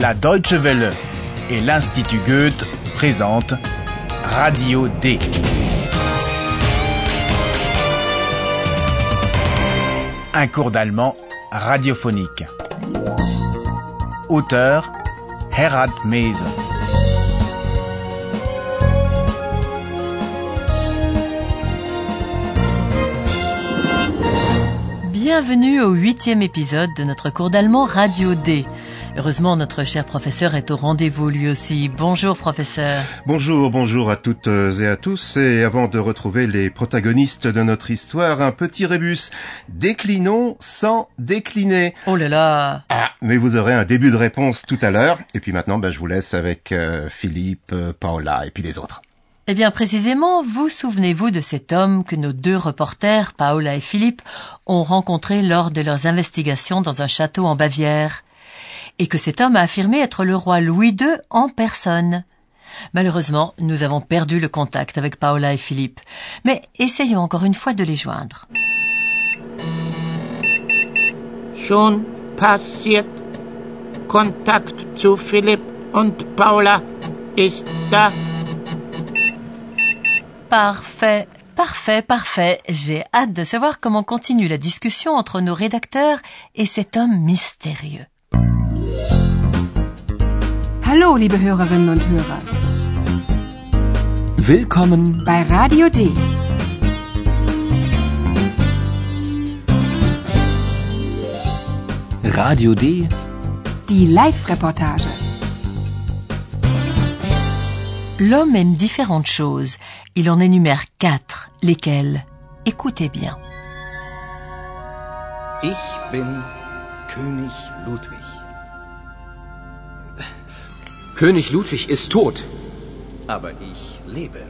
La Deutsche Welle et l'Institut Goethe présentent Radio D. Un cours d'allemand radiophonique. Auteur Herald Mese. Bienvenue au huitième épisode de notre cours d'allemand Radio D. Heureusement, notre cher professeur est au rendez-vous lui aussi. Bonjour professeur. Bonjour, bonjour à toutes et à tous. Et avant de retrouver les protagonistes de notre histoire, un petit rébus. Déclinons sans décliner. Oh là là. Ah, mais vous aurez un début de réponse tout à l'heure. Et puis maintenant, ben, je vous laisse avec euh, Philippe, euh, Paola et puis les autres. Eh bien, précisément, vous souvenez-vous de cet homme que nos deux reporters, Paola et Philippe, ont rencontré lors de leurs investigations dans un château en Bavière et que cet homme a affirmé être le roi Louis II en personne. Malheureusement, nous avons perdu le contact avec Paola et Philippe, mais essayons encore une fois de les joindre. Schon passiert. Kontakt zu Philipp und Paula ist da. Parfait, parfait, parfait. J'ai hâte de savoir comment continue la discussion entre nos rédacteurs et cet homme mystérieux. Hallo, liebe Hörerinnen und Hörer. Willkommen bei Radio D. Radio D. Die Live-Reportage. L'homme aime différentes choses. Il en énumère quatre. Lesquelles Écoutez bien. Ich bin König Ludwig. König Ludwig ist tot. Aber ich lebe.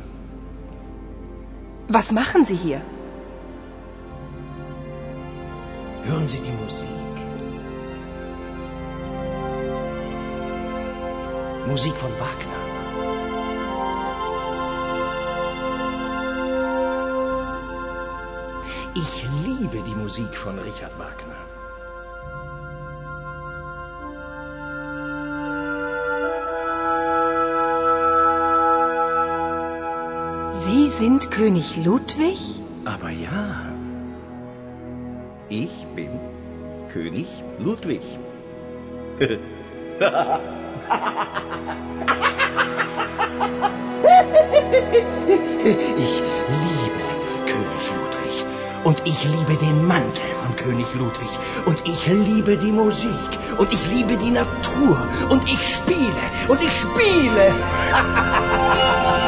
Was machen Sie hier? Hören Sie die Musik. Musik von Wagner. Ich liebe die Musik von Richard Wagner. Sind König Ludwig? Aber ja, ich bin König Ludwig. Ich liebe König Ludwig. Und ich liebe den Mantel von König Ludwig. Und ich liebe die Musik. Und ich liebe die Natur. Und ich spiele. Und ich spiele.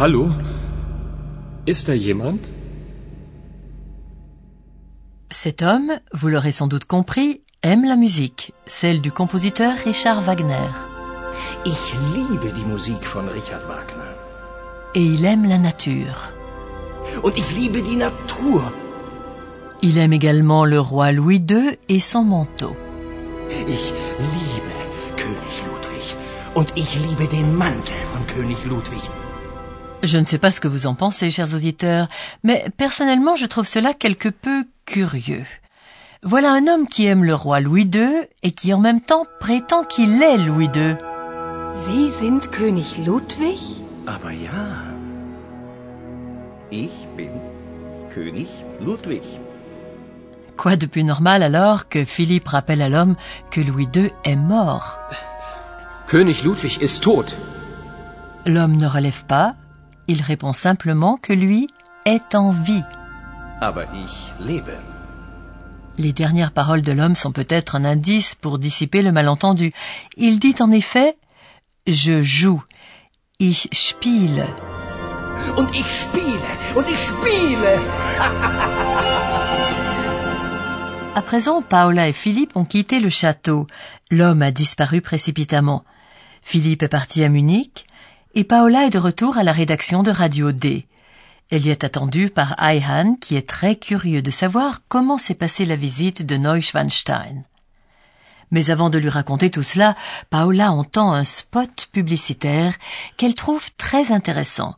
Hallo? Ist da jemand? Cet homme, vous l'aurez sans doute compris, aime la musique, celle du compositeur Richard Wagner. Ich liebe die Musik von Richard Wagner. Et il aime la nature. Und ich liebe die Natur. Il aime également le roi Louis II et son manteau. Ich liebe König Ludwig. Und ich liebe den Mantel von König Ludwig. Je ne sais pas ce que vous en pensez, chers auditeurs, mais personnellement je trouve cela quelque peu curieux. Voilà un homme qui aime le roi Louis II et qui en même temps prétend qu'il est Louis II. Sie sind König Ludwig? Aber ja, ich bin König Ludwig. Quoi de plus normal alors que Philippe rappelle à l'homme que Louis II est mort? König Ludwig ist tot. L'homme ne relève pas, il répond simplement que lui est en vie. Aber ich lebe. Les dernières paroles de l'homme sont peut-être un indice pour dissiper le malentendu. Il dit en effet Je joue. Ich spiele. Und ich spiele. Und ich spiele. À présent, Paola et Philippe ont quitté le château. L'homme a disparu précipitamment. Philippe est parti à Munich et Paola est de retour à la rédaction de Radio D. Elle y est attendue par Ayhan qui est très curieux de savoir comment s'est passée la visite de Neuschwanstein. Mais avant de lui raconter tout cela, Paola entend un spot publicitaire qu'elle trouve très intéressant.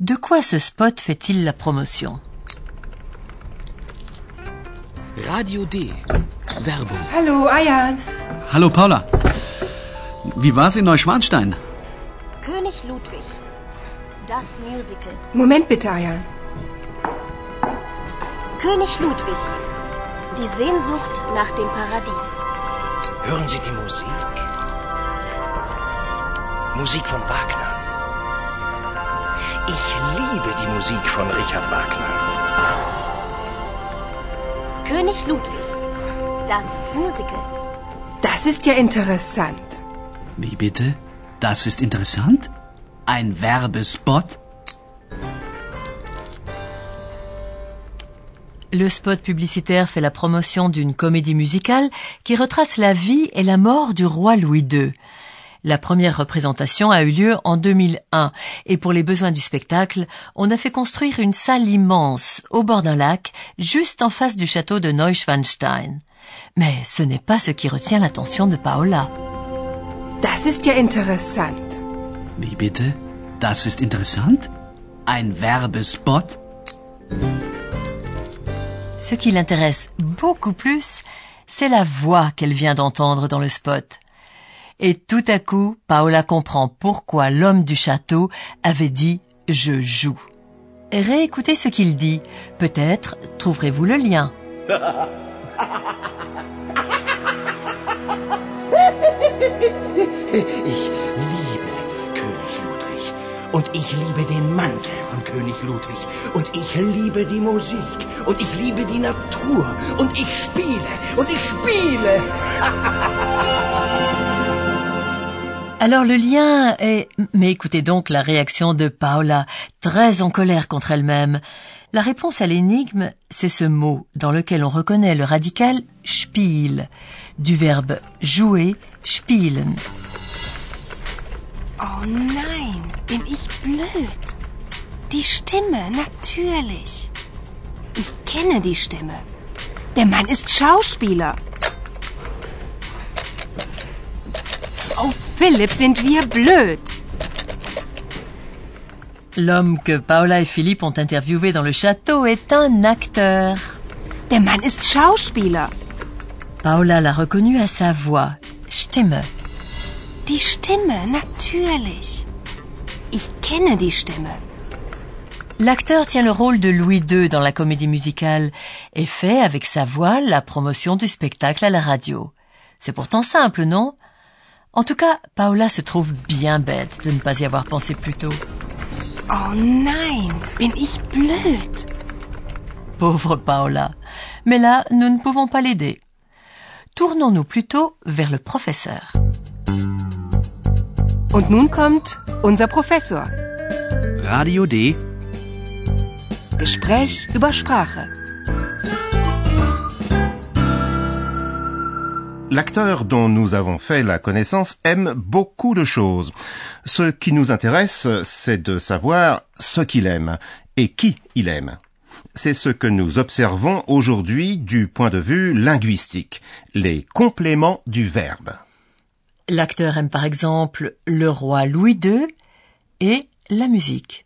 De quoi ce spot fait-il la promotion? Radio D. Werbung. Hallo, Ayan. Hallo Paula. Wie war's in Neuschwanstein? König Ludwig. Das Musical. Moment bitte, Ayan. König Ludwig. Die Sehnsucht nach dem Paradies. Hören Sie die Musik? Musik von Wagner. Ich liebe die Musik von Richard Wagner. König Ludwig. Das Musical. Das ist ja interessant. Wie bitte? Le spot publicitaire fait la promotion d'une comédie musicale qui retrace la vie et la mort du roi Louis II. La première représentation a eu lieu en 2001 et pour les besoins du spectacle, on a fait construire une salle immense au bord d'un lac juste en face du château de Neuschwanstein. Mais ce n'est pas ce qui retient l'attention de Paola. Das ist ja interessant. Wie bitte? Das ist interessant? Ein Werbespot? Ce qui l'intéresse beaucoup plus, c'est la voix qu'elle vient d'entendre dans le spot. Et tout à coup, Paola comprend pourquoi l'homme du château avait dit je joue. Réécoutez ce qu'il dit. Peut-être trouverez-vous le lien. Ich liebe König Ludwig. Und ich liebe den Mantel von König Ludwig. Und ich liebe die Musik. Und ich liebe die Natur. Und ich spiele. Und ich spiele. Alors le lien est... Mais écoutez donc la réaction de Paola, très en colère contre elle-même. La réponse à l'énigme, c'est ce mot dans lequel on reconnaît le radical spiel, du verbe jouer, spielen. Oh nein, bin ich blöd? Die Stimme, natürlich. Ich kenne die Stimme. Der Mann ist Schauspieler. Oh, Philipp, sind wir blöd? L'homme que Paola et Philippe ont interviewé dans le château est un acteur. Der Mann ist Schauspieler. Paola l'a reconnu à sa voix, Stimme. Die Stimme, natürlich. Ich kenne die Stimme. L'acteur tient le rôle de Louis II dans la comédie musicale et fait avec sa voix la promotion du spectacle à la radio. C'est pourtant simple, non? En tout cas, Paola se trouve bien bête de ne pas y avoir pensé plus tôt. Oh nein, bin ich blöd. Pauvre Paola. Mais là, nous ne pouvons pas l'aider. Tournons-nous plutôt vers le professeur. Und nun kommt unser Professor. Radio D. Gespräch über Sprache. L'acteur dont nous avons fait la connaissance aime beaucoup de choses. Ce qui nous intéresse, c'est de savoir ce qu'il aime et qui il aime. C'est ce que nous observons aujourd'hui du point de vue linguistique, les compléments du verbe. L'acteur aime par exemple le roi Louis II et la musique.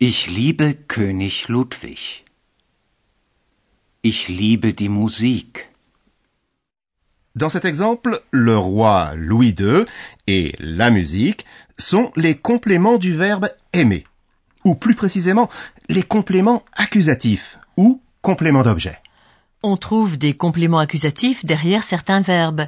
Ich liebe König Ludwig. Ich liebe die Musik. Dans cet exemple, le roi Louis II et la musique sont les compléments du verbe aimer, ou plus précisément les compléments accusatifs ou compléments d'objet. On trouve des compléments accusatifs derrière certains verbes.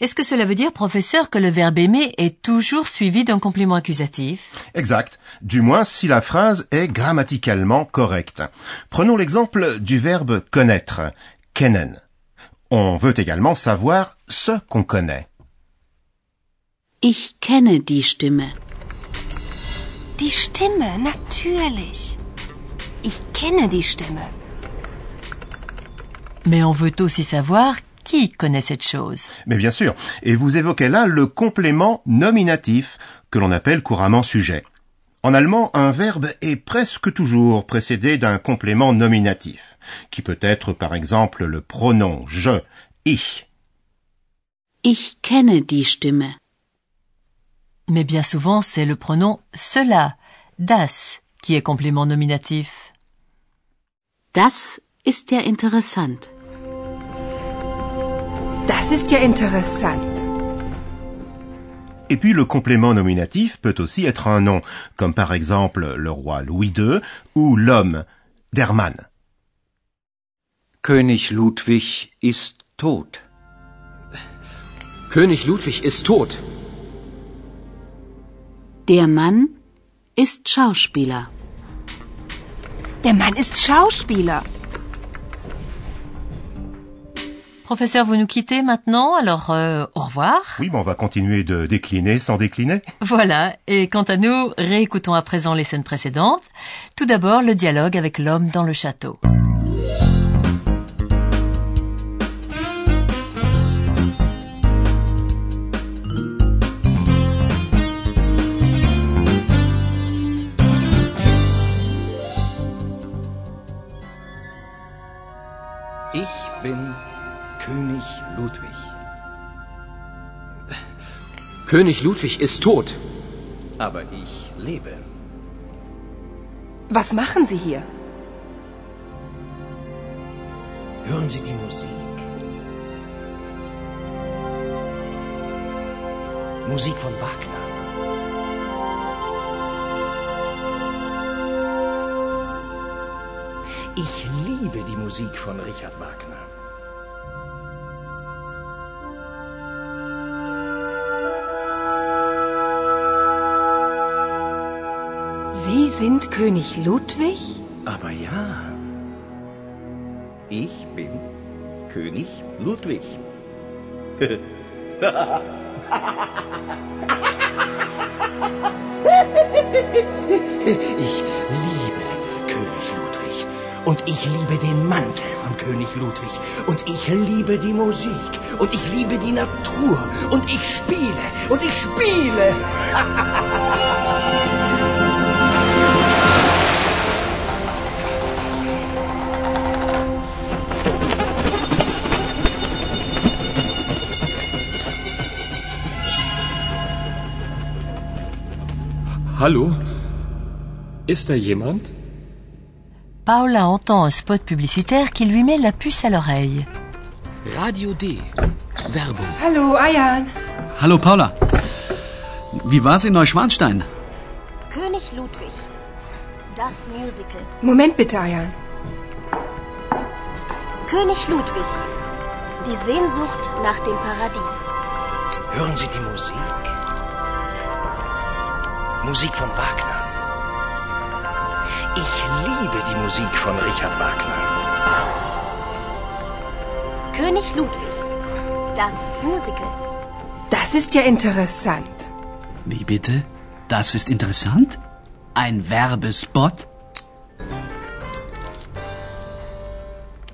Est-ce que cela veut dire, professeur, que le verbe aimer est toujours suivi d'un complément accusatif? Exact, du moins si la phrase est grammaticalement correcte. Prenons l'exemple du verbe connaître, kennen. On veut également savoir ce qu'on connaît. Ich kenne die Stimme. Die Stimme, natürlich. Ich kenne die Stimme. Mais on veut aussi savoir qui connaît cette chose. Mais bien sûr, et vous évoquez là le complément nominatif que l'on appelle couramment sujet. En allemand, un verbe est presque toujours précédé d'un complément nominatif, qui peut être par exemple le pronom je, ich. Ich kenne die Stimme. Mais bien souvent, c'est le pronom cela, das, qui est complément nominatif. Das ist ja interessant. Das ist ja interessant. Et puis le complément nominatif peut aussi être un nom, comme par exemple le roi Louis II ou l'homme, der Mann. König Ludwig ist tot. König Ludwig ist tot. Der Mann ist Schauspieler. Der Mann ist Schauspieler. Professeur, vous nous quittez maintenant, alors euh, au revoir. Oui, mais on va continuer de décliner sans décliner. Voilà, et quant à nous, réécoutons à présent les scènes précédentes. Tout d'abord, le dialogue avec l'homme dans le château. König Ludwig. König Ludwig ist tot. Aber ich lebe. Was machen Sie hier? Hören Sie die Musik. Musik von Wagner. Ich liebe die Musik von Richard Wagner. Sind König Ludwig? Aber ja, ich bin König Ludwig. Ich liebe König Ludwig. Und ich liebe den Mantel von König Ludwig. Und ich liebe die Musik. Und ich liebe die Natur. Und ich spiele. Und ich spiele. Hallo? Ist da jemand? Paula entend un spot publicitaire qui lui met la puce à l'oreille. Radio D. Werbung. Hallo, Ayan. Hallo Paula. Wie war's in Neuschwanstein? König Ludwig. Das Musical. Moment bitte, Ayan. König Ludwig. Die Sehnsucht nach dem Paradies. Hören Sie die Musik. Musik von Wagner. Ich liebe die Musik von Richard Wagner. König Ludwig. Das Musical. Das ist ja interessant. Wie bitte? Das ist interessant? Ein Werbespot?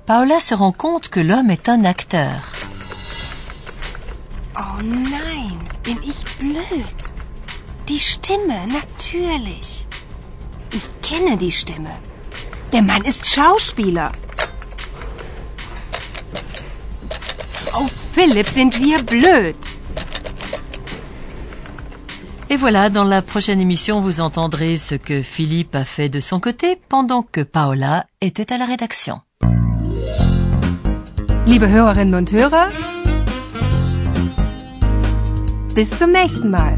Paula se rend compte que l'homme est un acteur. Oh nein, bin ich blöd. Die Stimme, natürlich. Ich kenne die Stimme. Der Mann ist Schauspieler. Oh, Philipp, sind wir blöd. Et voilà, dans la prochaine émission, vous entendrez ce que Philippe a fait de son côté pendant que Paola était à la rédaction. Liebe Hörerinnen und Hörer, bis zum nächsten Mal.